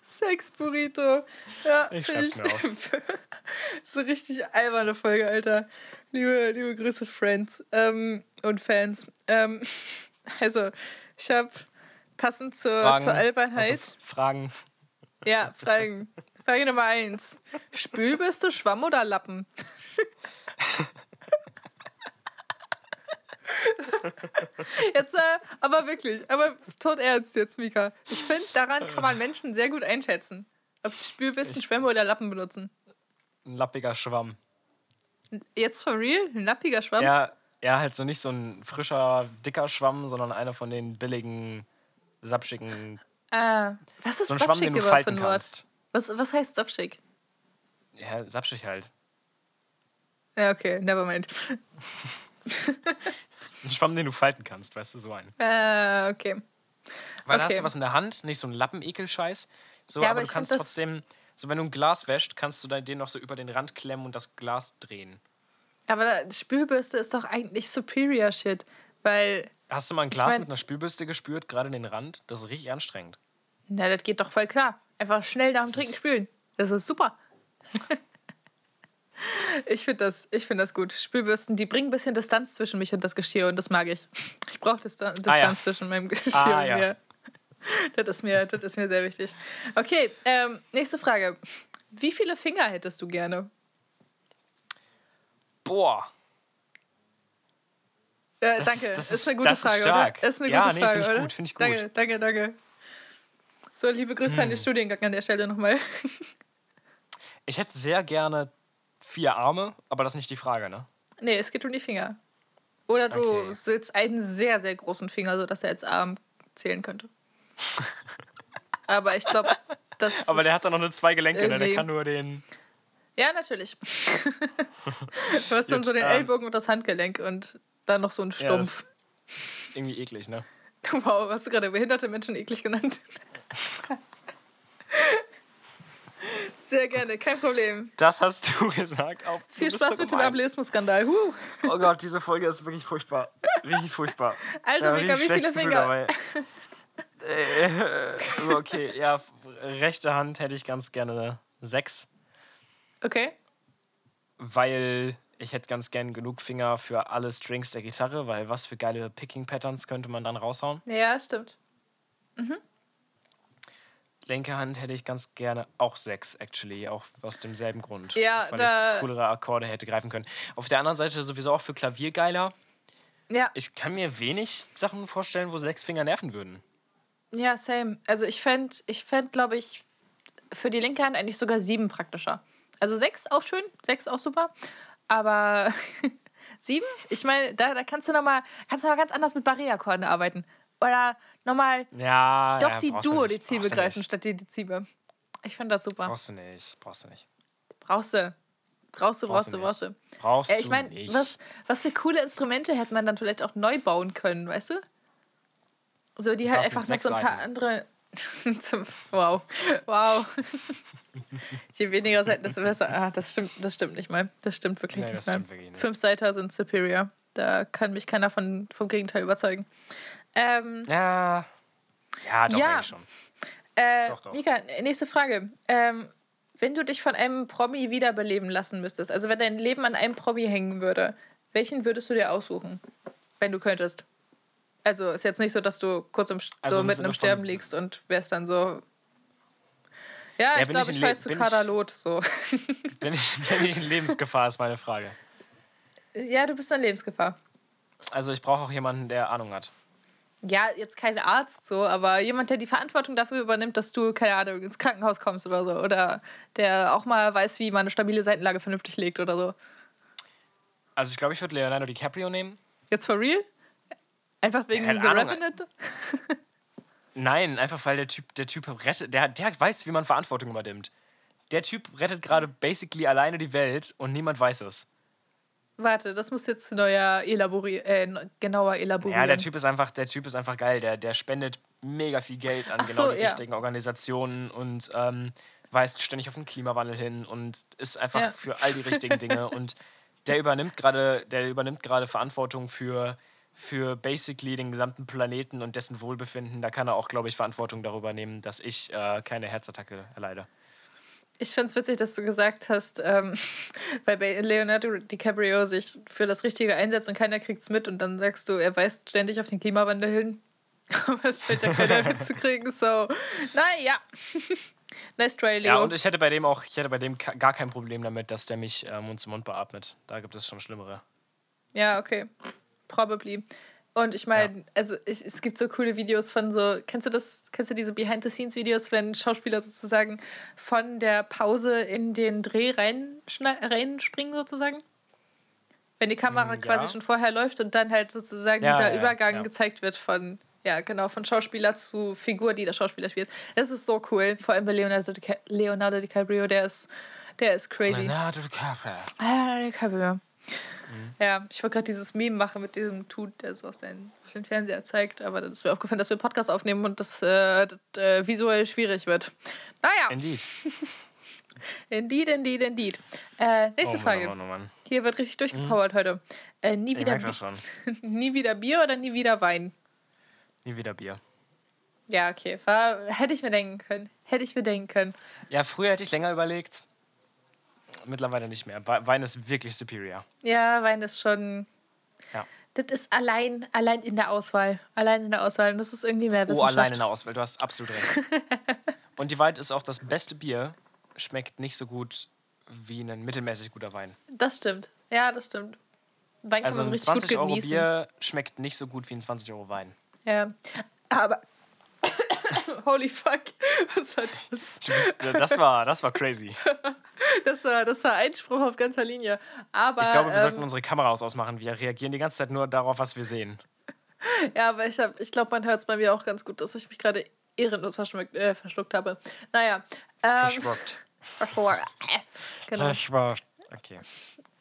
S2: Sex Burrito. Ja,
S3: Ich schreib's mir auf.
S2: so richtig alberne Folge, Alter. Liebe, liebe Grüße, Friends ähm, und Fans. Ähm, also, ich habe passend zur,
S3: Fragen,
S2: zur Albernheit.
S3: Also, Fragen.
S2: Ja, Fragen. Frage Nummer eins. Spülbürste, Schwamm oder Lappen? Jetzt, äh, aber wirklich, aber tot ernst jetzt, Mika. Ich finde, daran kann man Menschen sehr gut einschätzen. Ob sie Spülbürsten, Schwämme oder Lappen benutzen.
S3: Ein lappiger Schwamm.
S2: Jetzt for real? Ein lappiger Schwamm?
S3: Ja, ja, halt so nicht so ein frischer, dicker Schwamm, sondern einer von den billigen, sapschigen.
S2: Ah, was ist
S3: So ein Schwamm, den du falten
S2: ein Wort? Was, was heißt Sapschik?
S3: Ja, sapschig halt.
S2: Ja, okay, never mind.
S3: Ein Schwamm, den du falten kannst, weißt du, so ein.
S2: Äh, okay.
S3: Weil da hast
S2: Okay.
S3: du was in der Hand, nicht so ein Lappenekel-Scheiß. So,
S2: Ja,
S3: aber,
S2: aber
S3: du
S2: ich
S3: kannst trotzdem, so wenn du ein Glas wäscht, kannst du dann den noch so über den Rand klemmen und das Glas drehen.
S2: Aber Spülbürste ist doch eigentlich Superior Shit, weil,
S3: Hast du mal ein Glas
S2: mein-
S3: mit einer Spülbürste gespürt, gerade den Rand? Das ist richtig anstrengend.
S2: na, das geht doch voll klar. Einfach schnell nach dem
S3: ist-
S2: Trinken spülen. Das ist super. ich finde das, ich find das gut. Spülbürsten, die bringen ein bisschen Distanz zwischen mich und das Geschirr und das mag ich. Ich brauche Distan Distanz
S3: Ah, ja.
S2: zwischen meinem Geschirr
S3: Ah,
S2: und
S3: ja.
S2: mir. Das ist, mir, das ist mir sehr wichtig. Okay, ähm, nächste Frage. Wie viele Finger hättest du gerne?
S3: Boah,
S2: Ja,
S3: Das-
S2: danke.
S3: das
S2: ist,
S3: ist-
S2: eine gute
S3: ist
S2: Frage, oder? Ist eine
S3: Ja,
S2: gute
S3: nee,
S2: Frage,
S3: ich
S2: oder?
S3: gut, ich
S2: Danke,
S3: gut.
S2: danke, danke. So, liebe Grüße
S3: Hm.
S2: an den Studiengang an der Stelle nochmal.
S3: ich hätte sehr gerne vier Arme, aber das ist nicht die Frage, ne?
S2: nee, es geht um die Finger. Oder du
S3: Okay.
S2: willst einen sehr, sehr großen Finger, sodass er als Arm zählen könnte. Aber ich glaube, das.
S3: Aber der hat dann noch nur zwei Gelenke, ne? Der kann nur den.
S2: Ja, natürlich. du hast dann
S3: Gut,
S2: so den
S3: ähm,
S2: Ellbogen und das Handgelenk und dann noch so einen
S3: Ja,
S2: Stumpf.
S3: Irgendwie eklig, ne?
S2: wow, hast du gerade behinderte Menschen eklig genannt? Sehr gerne, kein Problem.
S3: Das hast du gesagt. Auch,
S2: Viel Spaß
S3: so
S2: mit dem. Ableismus-Skandal. Huh.
S3: Oh Gott, diese Folge ist wirklich furchtbar. Richtig furchtbar.
S2: Also,
S3: Ja,
S2: Mika, wie viele Finger?
S3: dabei. Äh, okay, ja, rechte Hand hätte ich ganz gerne sechs,
S2: Okay.
S3: weil ich hätte ganz gerne genug Finger für alle Strings der Gitarre, weil was für geile Picking-Patterns könnte man dann raushauen.
S2: Ja, stimmt.
S3: Linke Hand hätte ich ganz gerne auch sechs, actually, auch aus demselben Grund.
S2: Ja,
S3: weil
S2: da-
S3: ich coolere Akkorde hätte greifen können. Auf der anderen Seite sowieso auch für Klavier geiler.
S2: Ja,
S3: Ich kann mir wenig Sachen vorstellen, wo sechs Finger nerven würden.
S2: ja, same. Also ich fände, ich fänd, glaube ich, für die linke Hand eigentlich sogar sieben praktischer. Also sechs auch schön, sechs auch super. Aber sieben, ich meine, da, da kannst du nochmal kannst du noch mal ganz anders mit Barré-Akkorden arbeiten. Oder nochmal
S3: Ja,
S2: doch
S3: ja,
S2: die
S3: brauchst du
S2: Duo,
S3: nicht,
S2: die Ziebe
S3: brauchst du
S2: greifen statt die Dezime. Ich finde das super.
S3: Brauchst du nicht, brauchst du nicht.
S2: Brauchst du. Brauchst du, brauchst du,
S3: Brauchst
S2: brauchst
S3: du
S2: du.
S3: Brauchst
S2: Ja, ich
S3: du
S2: meine, was, was für coole Instrumente hätte man dann vielleicht auch neu bauen können, weißt du? So, die halt einfach noch so ein paar
S3: Seiten?
S2: andere. Zum, wow. Wow. Je weniger Seiten, desto besser. Ah, das stimmt, das stimmt nicht mal. Das stimmt wirklich
S3: Nee,
S2: nicht
S3: das
S2: mal.
S3: stimmt wirklich nicht.
S2: Fünf Seiter sind superior. Da kann mich keiner von, vom Gegenteil überzeugen. Ähm,
S3: Ja. Ja, doch,
S2: Ja.
S3: eigentlich schon.
S2: äh,
S3: Doch, doch.
S2: Mika, nächste Frage. Ähm, wenn du dich von einem Promi wiederbeleben lassen müsstest, also wenn dein Leben an einem Promi hängen würde, welchen würdest du dir aussuchen, wenn du könntest? Also ist jetzt nicht so, dass du kurz im,
S3: Also
S2: so
S3: im
S2: mitten im
S3: von-
S2: Sterben liegst und wärst dann so. Ja, ich
S3: bin
S2: glaube, ich
S3: Le-
S2: fall zu Kadalot. So.
S3: Bin ich, bin ich in Lebensgefahr, ist meine Frage.
S2: ja, du bist in Lebensgefahr.
S3: Also ich brauche auch jemanden, der Ahnung hat.
S2: Ja, jetzt kein Arzt so, aber jemand, der die Verantwortung dafür übernimmt, dass du, keine Ahnung, ins Krankenhaus kommst oder so. Oder der auch mal weiß, wie man eine stabile Seitenlage vernünftig legt oder so.
S3: Also ich glaube, ich würde Leonardo DiCaprio nehmen.
S2: Jetzt for real? Einfach wegen
S3: keine
S2: The
S3: Ahnung.
S2: Revenant?
S3: Nein, einfach weil der Typ, der Typ rettet, der, der weiß, wie man Verantwortung übernimmt. Der Typ rettet gerade basically alleine die Welt und niemand weiß es.
S2: Warte, das muss jetzt neuer elabori äh, genauer elaborieren.
S3: Ja, der Typ ist einfach, der Typ ist einfach geil. Der, der spendet mega viel Geld an
S2: Ach
S3: genau
S2: so,
S3: die
S2: ja.
S3: richtigen Organisationen und ähm, weist ständig auf den Klimawandel hin und ist einfach
S2: Ja.
S3: für all die richtigen Dinge. Und der übernimmt gerade, der übernimmt gerade Verantwortung für, für basically den gesamten Planeten und dessen Wohlbefinden. Da kann er auch, glaube ich, Verantwortung darüber nehmen, dass ich äh, keine Herzattacke erleide.
S2: Ich finde es witzig, dass du gesagt hast, ähm, weil bei Leonardo DiCaprio sich für das Richtige einsetzt und keiner kriegt es mit und dann sagst du, er weist ständig auf den Klimawandel hin. Aber es scheint ja keiner mitzukriegen, so, naja. nice try, Leo.
S3: Ja, und ich hätte bei dem auch, ich hätte bei dem gar kein Problem damit, dass der mich äh, Mund zu Mund beatmet. Da gibt es schon Schlimmere.
S2: Ja, okay. Probably. Und ich meine, also es, es gibt so coole Videos von so, kennst du das, kennst du diese Behind-the-Scenes-Videos, wenn Schauspieler sozusagen von der Pause in den Dreh reinspringen sozusagen? Wenn die Kamera quasi
S3: ja.
S2: schon vorher läuft und dann halt sozusagen
S3: Ja,
S2: dieser
S3: ja, ja,
S2: Übergang
S3: ja.
S2: gezeigt wird von, ja genau, von Schauspieler zu Figur, die der Schauspieler spielt. Das ist so cool, vor allem bei Leonardo, Dica Leonardo DiCaprio, der ist, der ist crazy.
S3: Leonardo DiCaprio.
S2: Ah, DiCaprio.
S3: Mhm.
S2: Ja, ich wollte gerade dieses Meme machen mit diesem Tut, der so auf, seinen, auf den Fernseher zeigt, aber dann ist mir aufgefallen, dass wir einen Podcast aufnehmen und das, äh, das äh, visuell schwierig wird. Naja,
S3: Indeed.
S2: indeed, indeed, indeed. Äh, nächste
S3: Oh
S2: Frage.
S3: Mann, oh Mann.
S2: Hier wird richtig durchgepowert heute. Äh, nie,
S3: Ich
S2: wieder, nie wieder Bier oder nie wieder Wein?
S3: Nie wieder Bier.
S2: Ja, okay. War, hätte ich mir denken können. Hätte ich mir denken können.
S3: Ja, früher hätte ich länger überlegt. Mittlerweile nicht mehr. We- Wein ist wirklich superior.
S2: Ja, Wein ist schon.
S3: Ja.
S2: Das ist allein, allein in der Auswahl. Allein in der Auswahl. Und das ist irgendwie mehr
S3: Oh,
S2: Wissenschaft.
S3: allein in der Auswahl. Du hast absolut recht. Und die Wahrheit ist auch, das beste Bier schmeckt nicht so gut wie ein mittelmäßig guter Wein.
S2: Das stimmt. Ja, das stimmt. Wein
S3: Also
S2: kann man so
S3: ein
S2: richtig
S3: 20
S2: gut genießen.
S3: Bier schmeckt nicht so gut wie ein 20 Euro Wein.
S2: Ja. Aber. Holy fuck. Was war das?
S3: Das, war, das war crazy.
S2: Das war, das war Einspruch auf ganzer Linie. Aber.
S3: Ich glaube, wir
S2: ähm,
S3: sollten unsere Kameras ausmachen. Wir reagieren die ganze Zeit nur darauf, was wir sehen.
S2: Ja, aber ich, hab, ich glaube, man hört es bei mir auch ganz gut, dass ich mich gerade ehrenlos verschluckt, äh, verschluckt habe. Naja. Ähm,
S3: Verschluckt.
S2: verschluckt. genau.
S3: Verschluckt. Okay.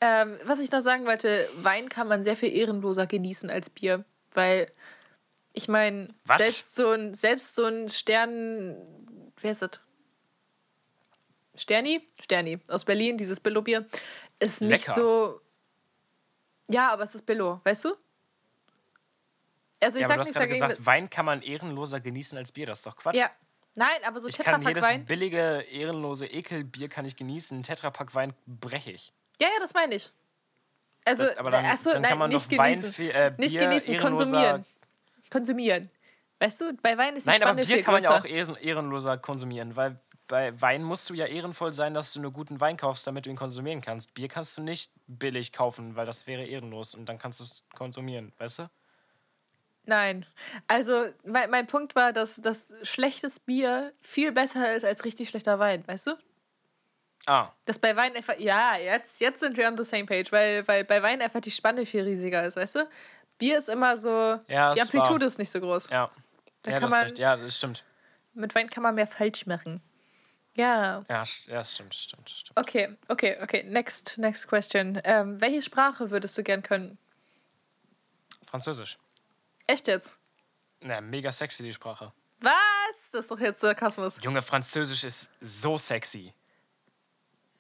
S2: Ähm, was ich noch sagen wollte, Wein kann man sehr viel ehrenloser genießen als Bier. Weil, ich meine, selbst so ein, selbst so ein Stern. Wer ist das? Sterni? Sterni aus Berlin, dieses Billo-Bier, ist nicht
S3: Lecker.
S2: so. Ja, aber es ist Billo, weißt du? Also, ich
S3: Ja, aber
S2: sag
S3: du hast gerade gesagt, Wein kann man ehrenloser genießen als Bier. Das ist doch Quatsch.
S2: ja. Nein, aber so
S3: Ich kann
S2: Tetrapack
S3: jedes
S2: Wein.
S3: billige, ehrenlose Ekelbier kann ich genießen. Tetrapack Wein breche ich.
S2: Ja, ja, das meine ich. Also,
S3: Aber dann-
S2: achso,
S3: dann
S2: nein,
S3: kann man
S2: nicht
S3: doch Wein
S2: genießen.
S3: für- äh,
S2: nicht
S3: Bier
S2: genießen,
S3: ehrenloser-
S2: konsumieren. Konsumieren. Weißt du, bei Wein ist die
S3: Nein, aber
S2: Spanne
S3: Bier
S2: viel
S3: kann man ja auch ehren, ehrenloser konsumieren, weil bei Wein musst du ja ehrenvoll sein, dass du einen guten Wein kaufst, damit du ihn konsumieren kannst. Bier kannst du nicht billig kaufen, weil das wäre ehrenlos und dann kannst du es konsumieren, weißt du?
S2: Nein. Also, mein, mein Punkt war, dass, dass schlechtes Bier viel besser ist als richtig schlechter Wein, weißt du?
S3: Ah,
S2: Dass bei Wein einfach, ja, jetzt, jetzt sind wir on the same page, weil, weil bei Wein einfach die Spanne viel riesiger ist, weißt du? Bier ist immer so,
S3: Ja,
S2: die. Amplitude ist nicht so groß.
S3: ja.
S2: Da
S3: ja,
S2: kann
S3: du hast
S2: man-
S3: recht. Ja, das stimmt.
S2: Mit Wein kann man mehr falsch machen. Ja.
S3: Ja, ja das stimmt, das stimmt, das stimmt.
S2: Okay, okay, okay. Next, next question. Ähm, welche Sprache würdest du gern können?
S3: Französisch.
S2: Echt jetzt?
S3: Na, mega sexy, die Sprache.
S2: Was? Das ist doch jetzt Sarkasmus.
S3: Junge, Französisch ist so sexy.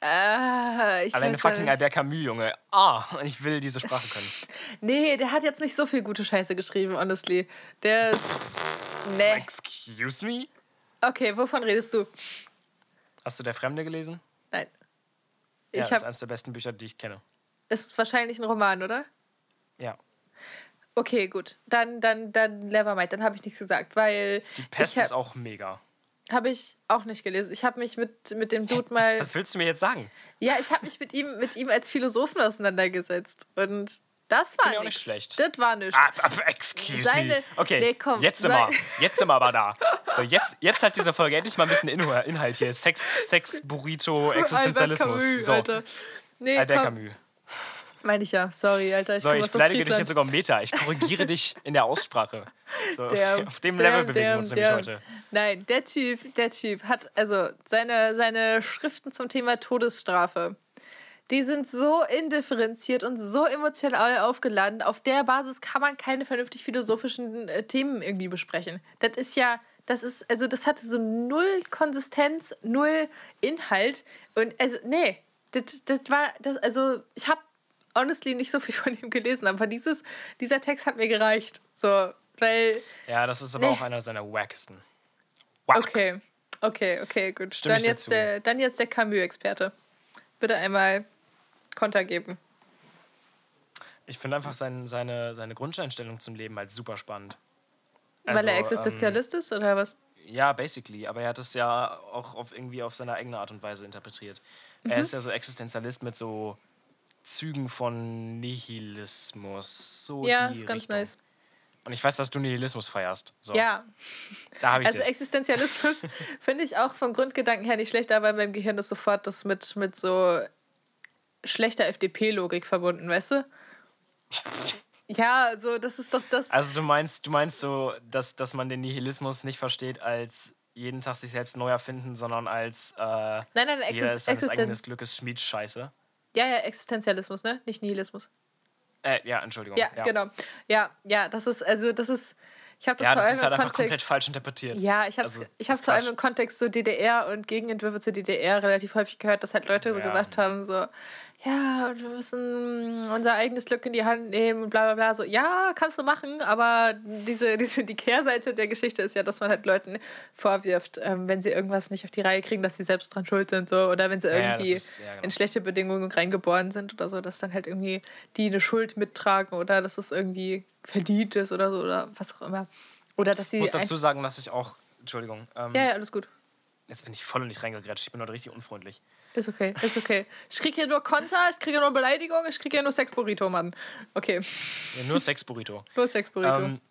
S2: Äh, ich
S3: Alleine fucking. Albert Camus, Junge. Ah, und ich will diese Sprache können.
S2: Nee, der hat jetzt nicht so viel gute Scheiße geschrieben, honestly. Der ist. Nee.
S3: Excuse me?
S2: Okay, wovon redest du?
S3: Hast du Der Fremde gelesen?
S2: Nein.
S3: Ja,
S2: Ich
S3: das ist eines der besten Bücher, die ich kenne.
S2: Ist wahrscheinlich ein Roman, oder?
S3: Ja.
S2: Okay, gut. Dann, dann, dann, nevermind. Dann habe ich nichts gesagt, weil.
S3: Die Pest ist auch mega.
S2: Habe ich auch nicht gelesen. Ich habe mich mit, mit dem Dude mal.
S3: Was, was willst du mir jetzt sagen?
S2: Ja, ich habe mich mit ihm, mit ihm als Philosophen auseinandergesetzt. Und das war
S3: nicht schlecht.
S2: Das war nichts.
S3: Ah, ah, excuse me.
S2: Seine-
S3: Okay,
S2: Nee, komm,
S3: jetzt sind wir, jetzt sind wir aber da. So, jetzt, jetzt hat diese Folge endlich mal ein bisschen Inhalt hier. Sex, Sex Burrito,
S2: Albert
S3: Existenzialismus.
S2: Camus,
S3: so,
S2: Alter. Nee,
S3: Albert
S2: komm.
S3: Camus.
S2: Meine ich ja. Sorry, Alter. Ich
S3: So,
S2: komm
S3: ich beleidige dich jetzt sogar im Meta. Ich korrigiere dich in der Aussprache. So, auf,
S2: Der-
S3: dem- auf dem Level bewegen
S2: der-
S3: wir uns nämlich heute.
S2: Nein, der Typ, der Typ hat also seine, seine Schriften zum Thema Todesstrafe. Die sind so indifferenziert und so emotional aufgeladen. Auf der Basis kann man keine vernünftig philosophischen äh, Themen irgendwie besprechen. Das ist ja, das ist, also das hatte so null Konsistenz, null Inhalt. Und also, nee, das, das war, das, also ich habe honestly nicht so viel von ihm gelesen, aber dieses, dieser Text hat mir gereicht. So, weil.
S3: Ja, das ist aber
S2: Nee.
S3: auch einer seiner wacksten. Wack.
S2: Okay, okay, okay, gut.
S3: Stimme
S2: dann, jetzt
S3: zu.
S2: der, dann jetzt der Camus-Experte. Bitte einmal Konter geben.
S3: Ich finde einfach sein, seine, seine Grundeinstellung zum Leben halt super spannend.
S2: Weil er
S3: Also,
S2: Existenzialist ist oder was?
S3: Ähm, ja, basically. Aber er hat es ja auch auf, irgendwie auf seine eigene Art und Weise interpretiert. Er
S2: Mhm.
S3: ist ja so Existenzialist mit so Zügen von Nihilismus. So
S2: Ja,
S3: die
S2: ist ganz
S3: Richtung.
S2: nice.
S3: Und ich weiß, dass du Nihilismus feierst. So,
S2: Ja,
S3: da habe ich
S2: also
S3: dich.
S2: Existenzialismus finde ich auch vom Grundgedanken her nicht schlecht, aber beim Gehirn ist sofort das mit, mit so schlechter FDP-Logik verbunden, weißt du? Ja, so, das ist doch das.
S3: Also du meinst, du meinst so, dass, dass man den Nihilismus nicht versteht als jeden Tag sich selbst neu erfinden, sondern als äh,
S2: nein, nein,
S3: jeder ist seines eigenen
S2: Existenz.
S3: Glückes Schmied Scheiße.
S2: Ja, ja, Existenzialismus, ne? Nicht Nihilismus.
S3: Äh, ja, Entschuldigung.
S2: Ja, genau. Ja, ja, das ist, also, das ist. Ich habe das
S3: Ja,
S2: vor
S3: das
S2: allem
S3: ist halt
S2: im
S3: einfach
S2: Kontext.
S3: komplett falsch interpretiert.
S2: Ja, ich habe es
S3: Also,
S2: ich
S3: das
S2: hab's vor allem im Kontext so DDR und Gegenentwürfe zur DDR relativ häufig gehört, dass halt Leute so
S3: Ja.
S2: gesagt haben, so, ja, und wir müssen unser eigenes Glück in die Hand nehmen und bla bla bla. So, ja, kannst du machen, aber diese, diese, die Kehrseite der Geschichte ist ja, dass man halt Leuten vorwirft, ähm, wenn sie irgendwas nicht auf die Reihe kriegen, dass sie selbst dran schuld sind, so, oder wenn sie
S3: Ja, ja,
S2: irgendwie
S3: ist- ja, genau.
S2: in schlechte Bedingungen reingeboren sind oder so, dass dann halt irgendwie die eine Schuld mittragen oder dass es irgendwie verdient ist oder so, oder was auch immer. Oder dass sie.
S3: Ich muss dazu sagen, dass ich auch, Entschuldigung, ähm,
S2: ja, ja, alles gut.
S3: jetzt bin ich voll und nicht reingegrätscht, ich bin heute richtig unfreundlich.
S2: Ist okay, ist okay. Ich kriege hier nur Konter, ich kriege nur Beleidigung, ich kriege hier nur Sex-Burrito, Mann. Okay,
S3: Ja, nur Sex-Burrito.
S2: nur Sex-Burrito.
S3: Ähm,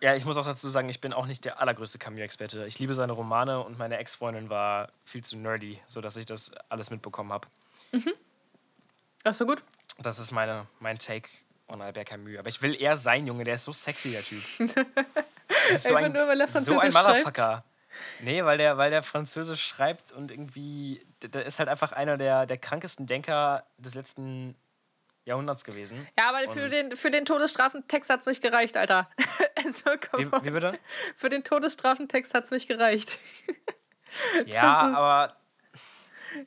S3: ja, ich muss auch dazu sagen, ich bin auch nicht der allergrößte Camus-Experte. Ich liebe seine Romane und meine Ex-Freundin war viel zu nerdy, sodass ich das alles mitbekommen habe.
S2: Ach so, gut.
S3: Das ist meine, mein Take on Albert Camus. Aber ich will eher sein, Junge, der ist so sexy, der Typ. Ist so ein,
S2: nur,
S3: so ein
S2: Französisch schreibt.
S3: Nee, weil der, weil der Französisch schreibt und irgendwie, der, ist halt einfach einer der, der krankesten Denker des letzten Jahrhunderts gewesen.
S2: Ja, aber für
S3: Und-
S2: den, für den Todesstrafentext hat es nicht gereicht, Alter. also,
S3: Wie, wie bitte?
S2: Für den Todesstrafentext hat es nicht gereicht.
S3: Ja,
S2: ist-
S3: aber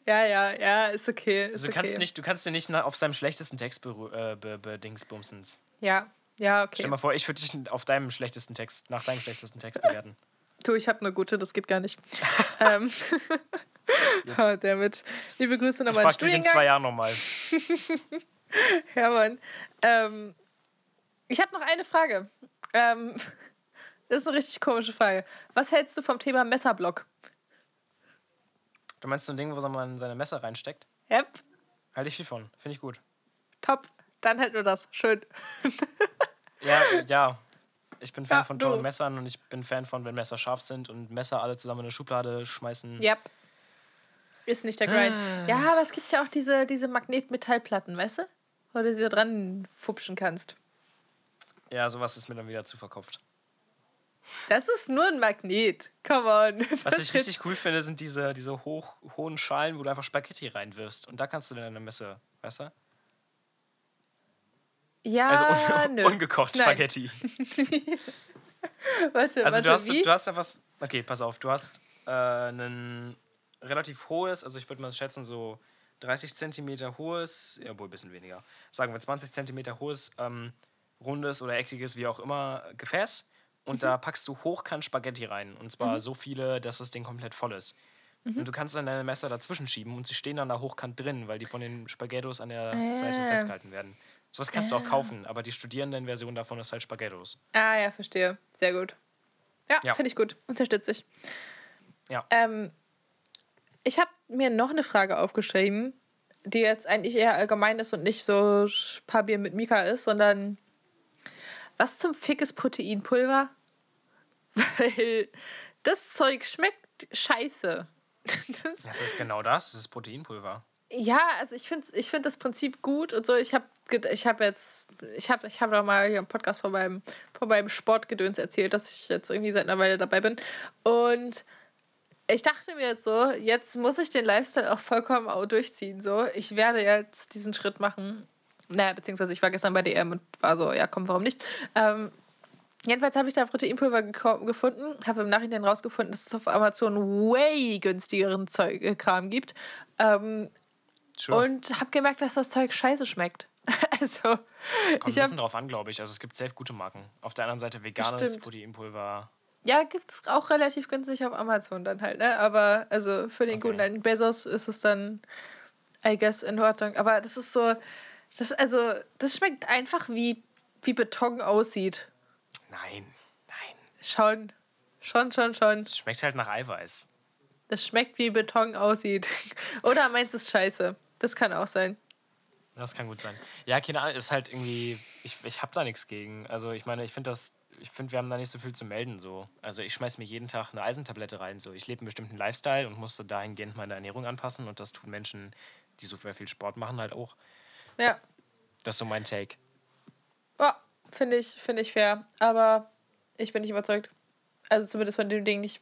S2: ja, ja, ja, ist okay. Ist
S3: also du,
S2: okay.
S3: kannst nicht, du kannst dir nicht auf seinem schlechtesten Text äh, be, be, Dingsbumsens.
S2: Ja, ja, okay.
S3: Stell dir mal vor, ich würde dich auf deinem schlechtesten Text, nach deinem schlechtesten Text bewerten.
S2: Du, ich habe eine gute, das geht gar nicht. ähm. oh, damit. Liebe Grüße
S3: Ich
S2: nochmal an
S3: frag dich in zwei Jahren nochmal.
S2: Ja, Mann. Ähm, ich habe noch eine Frage. Ähm, das ist eine richtig komische Frage. Was hältst du vom Thema Messerblock?
S3: Du meinst so ein Ding, wo man seine Messer reinsteckt?
S2: Yep,
S3: Halte ich viel von. Finde ich gut.
S2: top. Dann halt nur das. Schön.
S3: Ja, ja. Ich bin Fan
S2: Ja,
S3: von tollen Messern und ich bin Fan von, wenn Messer scharf sind und Messer alle zusammen in eine Schublade schmeißen.
S2: Yep. Ist nicht der Grind.
S3: Ah.
S2: Ja, aber es gibt ja auch diese, diese Magnetmetallplatten, weißt du? Wo du sie da dran fupschen kannst.
S3: Ja, sowas ist mir dann wieder zu verkopft.
S2: Das ist nur ein Magnet. Come on.
S3: Was ich richtig cool finde, sind diese, diese hoch, hohen Schalen, wo du einfach Spaghetti reinwirfst. Und da kannst du dann eine Messe, weißt du?
S2: Ja,
S3: Also un
S2: nö.
S3: ungekocht
S2: Nein.
S3: Spaghetti.
S2: Warte,
S3: Also
S2: warte,
S3: du hast,
S2: wie?
S3: du hast ja was. Okay, pass auf, du hast äh, ein relativ hohes, also ich würde mal schätzen, so 30 Zentimeter hohes, ja wohl ein bisschen weniger, sagen wir 20 Zentimeter hohes, ähm, rundes oder eckiges, wie auch immer, Gefäß. Und da packst du hochkant Spaghetti rein. Und zwar so viele, dass das Ding komplett voll ist. Und du kannst dann deine Messer dazwischen schieben und sie stehen dann da hochkant drin, weil die von den Spaghettos an der Seite
S2: Ah.
S3: festgehalten werden. So was kannst du auch kaufen, aber die Studierendenversion davon ist halt Spaghettos.
S2: Ah, ja, verstehe. Sehr gut. Ja,
S3: Ja.
S2: finde ich gut. Unterstütze ich.
S3: Ja.
S2: Ähm, ich habe mir noch eine Frage aufgeschrieben, die jetzt eigentlich eher allgemein ist und nicht so Bier mit Mika ist, sondern was zum Fick ist Proteinpulver? Weil das Zeug schmeckt scheiße. Das,
S3: Das ist genau das, das ist Proteinpulver.
S2: ja, also ich finde ich find das Prinzip gut und so. Ich habe ich hab jetzt, ich habe ich hab doch mal hier im Podcast von meinem, von meinem Sportgedöns erzählt, dass ich jetzt irgendwie seit einer Weile dabei bin. Und ich dachte mir jetzt so, jetzt muss ich den Lifestyle auch vollkommen auch durchziehen. So, ich werde jetzt diesen Schritt machen. Naja, beziehungsweise ich war gestern bei DM und war so, ja, komm, warum nicht? Ähm, jedenfalls habe ich da Proteinpulver gefunden, habe im Nachhinein rausgefunden, dass es auf Amazon way günstigeren Zeug, äh, Kram gibt. Ähm,
S3: Sure.
S2: und habe gemerkt, dass das Zeug scheiße schmeckt. also,
S3: Kommt ein
S2: ich
S3: bisschen
S2: habe
S3: drauf an, glaube ich. Also es gibt safe gute Marken. Auf der anderen Seite veganes
S2: Bestimmt.
S3: Proteinpulver.
S2: Ja, gibt es auch relativ günstig auf Amazon dann halt, ne? Aber also für den
S3: Okay.
S2: guten alten Bezos ist es dann, I guess, in Ordnung. Aber das ist so, das, also, das schmeckt einfach wie, wie Beton aussieht.
S3: Nein, nein.
S2: Schon. Schon, schon, schon.
S3: Es schmeckt halt nach Eiweiß.
S2: Das schmeckt wie Beton aussieht. Oder meinst du es scheiße? Das kann auch sein.
S3: Das kann gut sein. Ja, keine Ahnung, ist halt irgendwie. Ich, ich habe da nichts gegen. Also ich meine, ich finde das. Ich finde, wir haben da nicht so viel zu melden. So. Also ich schmeiß mir jeden Tag eine Eisentablette rein. So. Ich lebe einen bestimmten Lifestyle und musste dahingehend meine Ernährung anpassen. Und das tun Menschen, die so viel Sport machen, halt auch.
S2: Ja.
S3: Das ist so mein Take.
S2: Oh, finde ich, finde ich fair. Aber ich bin nicht überzeugt. Also zumindest von dem Ding nicht.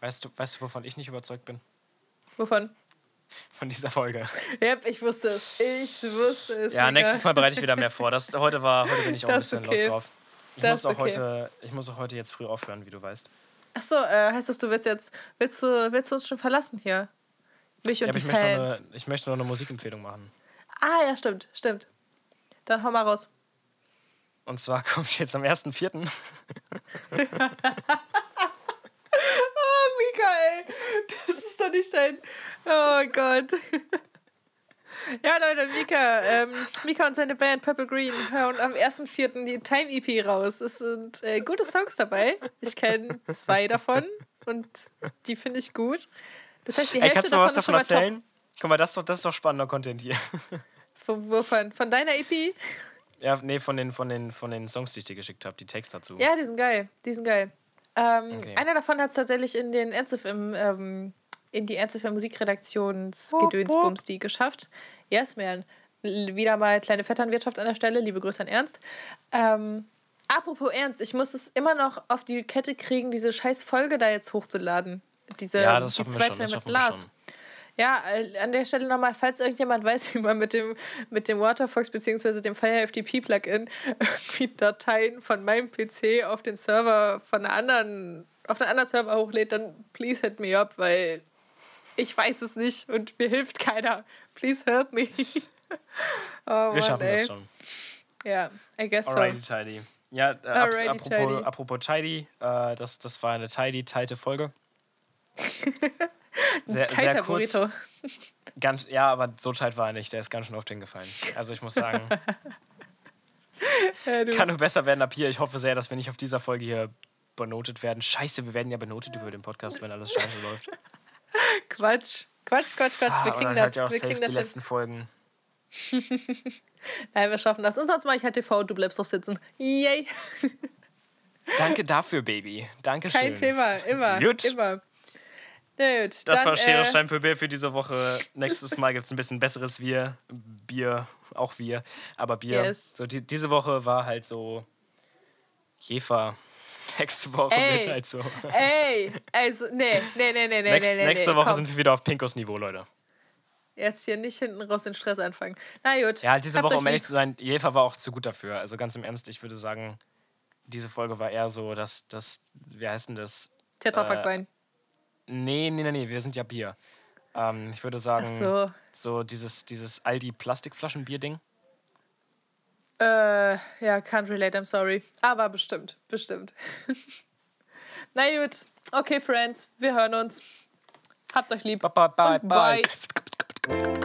S3: Weißt du, weißt du, wovon ich nicht überzeugt bin?
S2: Wovon?
S3: Von dieser Folge.
S2: Yep, ich wusste es. Ich wusste es.
S3: Ja, nächstes Mal bereite ich wieder mehr vor. Das, heute, war, heute bin ich auch ein
S2: Das ist
S3: bisschen
S2: okay.
S3: lost drauf. Ich
S2: Das
S3: muss, auch
S2: okay.
S3: heute, ich muss auch heute jetzt früh aufhören, wie du weißt.
S2: Ach so, äh, heißt das, du willst jetzt, willst du, willst du uns schon verlassen hier? Mich und
S3: Ja,
S2: die
S3: ich möchte, noch
S2: Fans.
S3: eine, ich möchte noch eine Musikempfehlung machen.
S2: Ah, ja, stimmt, stimmt. Dann hau mal raus.
S3: Und zwar kommt jetzt am 1.4.
S2: Mika, ey. Das ist doch nicht dein. Oh Gott. Ja, Leute, Mika, ähm, Mika und seine Band Purple Green hören am 1.4. die Time EP raus. Es sind äh, gute Songs dabei. Ich kenne zwei davon und die finde ich gut. Das heißt, die
S3: Ey,
S2: Hälfte
S3: kannst du mal was
S2: davon ist
S3: davon
S2: schon mal
S3: erzählen? Guck mal, das ist doch, das ist doch spannender Content hier.
S2: Von, wovon? Von deiner EP?
S3: Ja, nee, von den, von den, von den Songs, die ich dir geschickt habe, die Text dazu.
S2: Ja, die sind geil. Die sind geil. Ähm,
S3: Okay.
S2: Einer davon hat es tatsächlich in den NZFM, ähm, in die NZFM Musikredaktionsgedönsbums die geschafft. Yes, man. Wieder mal kleine Vetternwirtschaft an der Stelle. Liebe Grüße an Ernst. Ähm, apropos Ernst, ich muss es immer noch auf die Kette kriegen, diese scheiß Folge da jetzt hochzuladen. Diese,
S3: Ja, das
S2: die
S3: schaffen wir
S2: zweite
S3: schon. Das
S2: mit
S3: schaffen wir
S2: Lars. Ja, äh, an der Stelle nochmal, falls irgendjemand weiß, wie man mit dem, mit dem Waterfox bzw. dem FireFTP-Plugin irgendwie Dateien von meinem PC auf den Server von einer anderen, auf einen anderen Server hochlädt, dann please hit me up, weil ich weiß es nicht und mir hilft keiner. Please help me. oh,
S3: Wir
S2: Mann,
S3: schaffen
S2: ey.
S3: das schon.
S2: Ja, I guess so.
S3: Alrighty, tidy. Ja, äh,
S2: Alrighty,
S3: apropos,
S2: tidy.
S3: apropos tidy, äh, das, das war eine tidy, tighte Folge. Sehr, sehr kurz.
S2: Burrito.
S3: Ganz, ja, aber so tight war er nicht. Der ist ganz schön oft hingefallen. Also ich muss sagen,
S2: Ja,
S3: kann nur besser werden ab hier. Ich hoffe sehr, dass wir nicht auf dieser Folge hier benotet werden. Scheiße, wir werden ja benotet über den Podcast, wenn alles scheiße läuft.
S2: Quatsch. Quatsch, Quatsch, Quatsch.
S3: Ah,
S2: Wir kriegen das.
S3: auch
S2: Wir
S3: safe
S2: kriegen
S3: die
S2: das. hin.
S3: letzten Folgen.
S2: Nein, wir schaffen das. Und sonst mache ich halt TV, du bleibst drauf sitzen. Yay.
S3: Danke dafür, Baby. Dankeschön.
S2: Kein Thema. Immer.
S3: Gut.
S2: Immer. Na Gut,
S3: Das
S2: dann,
S3: war Schere,
S2: äh,
S3: Stein, Papier für diese Woche. Nächstes Mal gibt es ein bisschen besseres Bier. Bier, auch wir, aber Bier.
S2: Yes.
S3: So, die, diese Woche war halt so Jefer. Nächste Woche
S2: Ey.
S3: wird halt so.
S2: Ey, also, nee, nee, nee, nee, nee,
S3: Nächst,
S2: nee, nee.
S3: nächste
S2: nee,
S3: Woche
S2: komm.
S3: sind wir wieder auf Pinkos Niveau, Leute.
S2: Jetzt hier nicht hinten raus den Stress anfangen. Na gut.
S3: Ja, halt diese Woche, um ehrlich
S2: lieb.
S3: zu sein, Jefer war auch zu gut dafür. Also ganz im Ernst, ich würde sagen, diese Folge war eher so, dass das, wie heißt denn das?
S2: Tetrapack-Wein.
S3: Nee, nee, nee, nee, wir sind ja Bier. Ähm, ich würde sagen,
S2: so.
S3: so dieses, dieses Aldi-Plastikflaschen-Bier-Ding.
S2: Äh, ja, can't relate, I'm sorry. Aber bestimmt, bestimmt. Na gut. Okay, Friends, wir hören uns. Habt euch lieb.
S3: Bye, bye,
S2: Und
S3: bye.
S2: bye.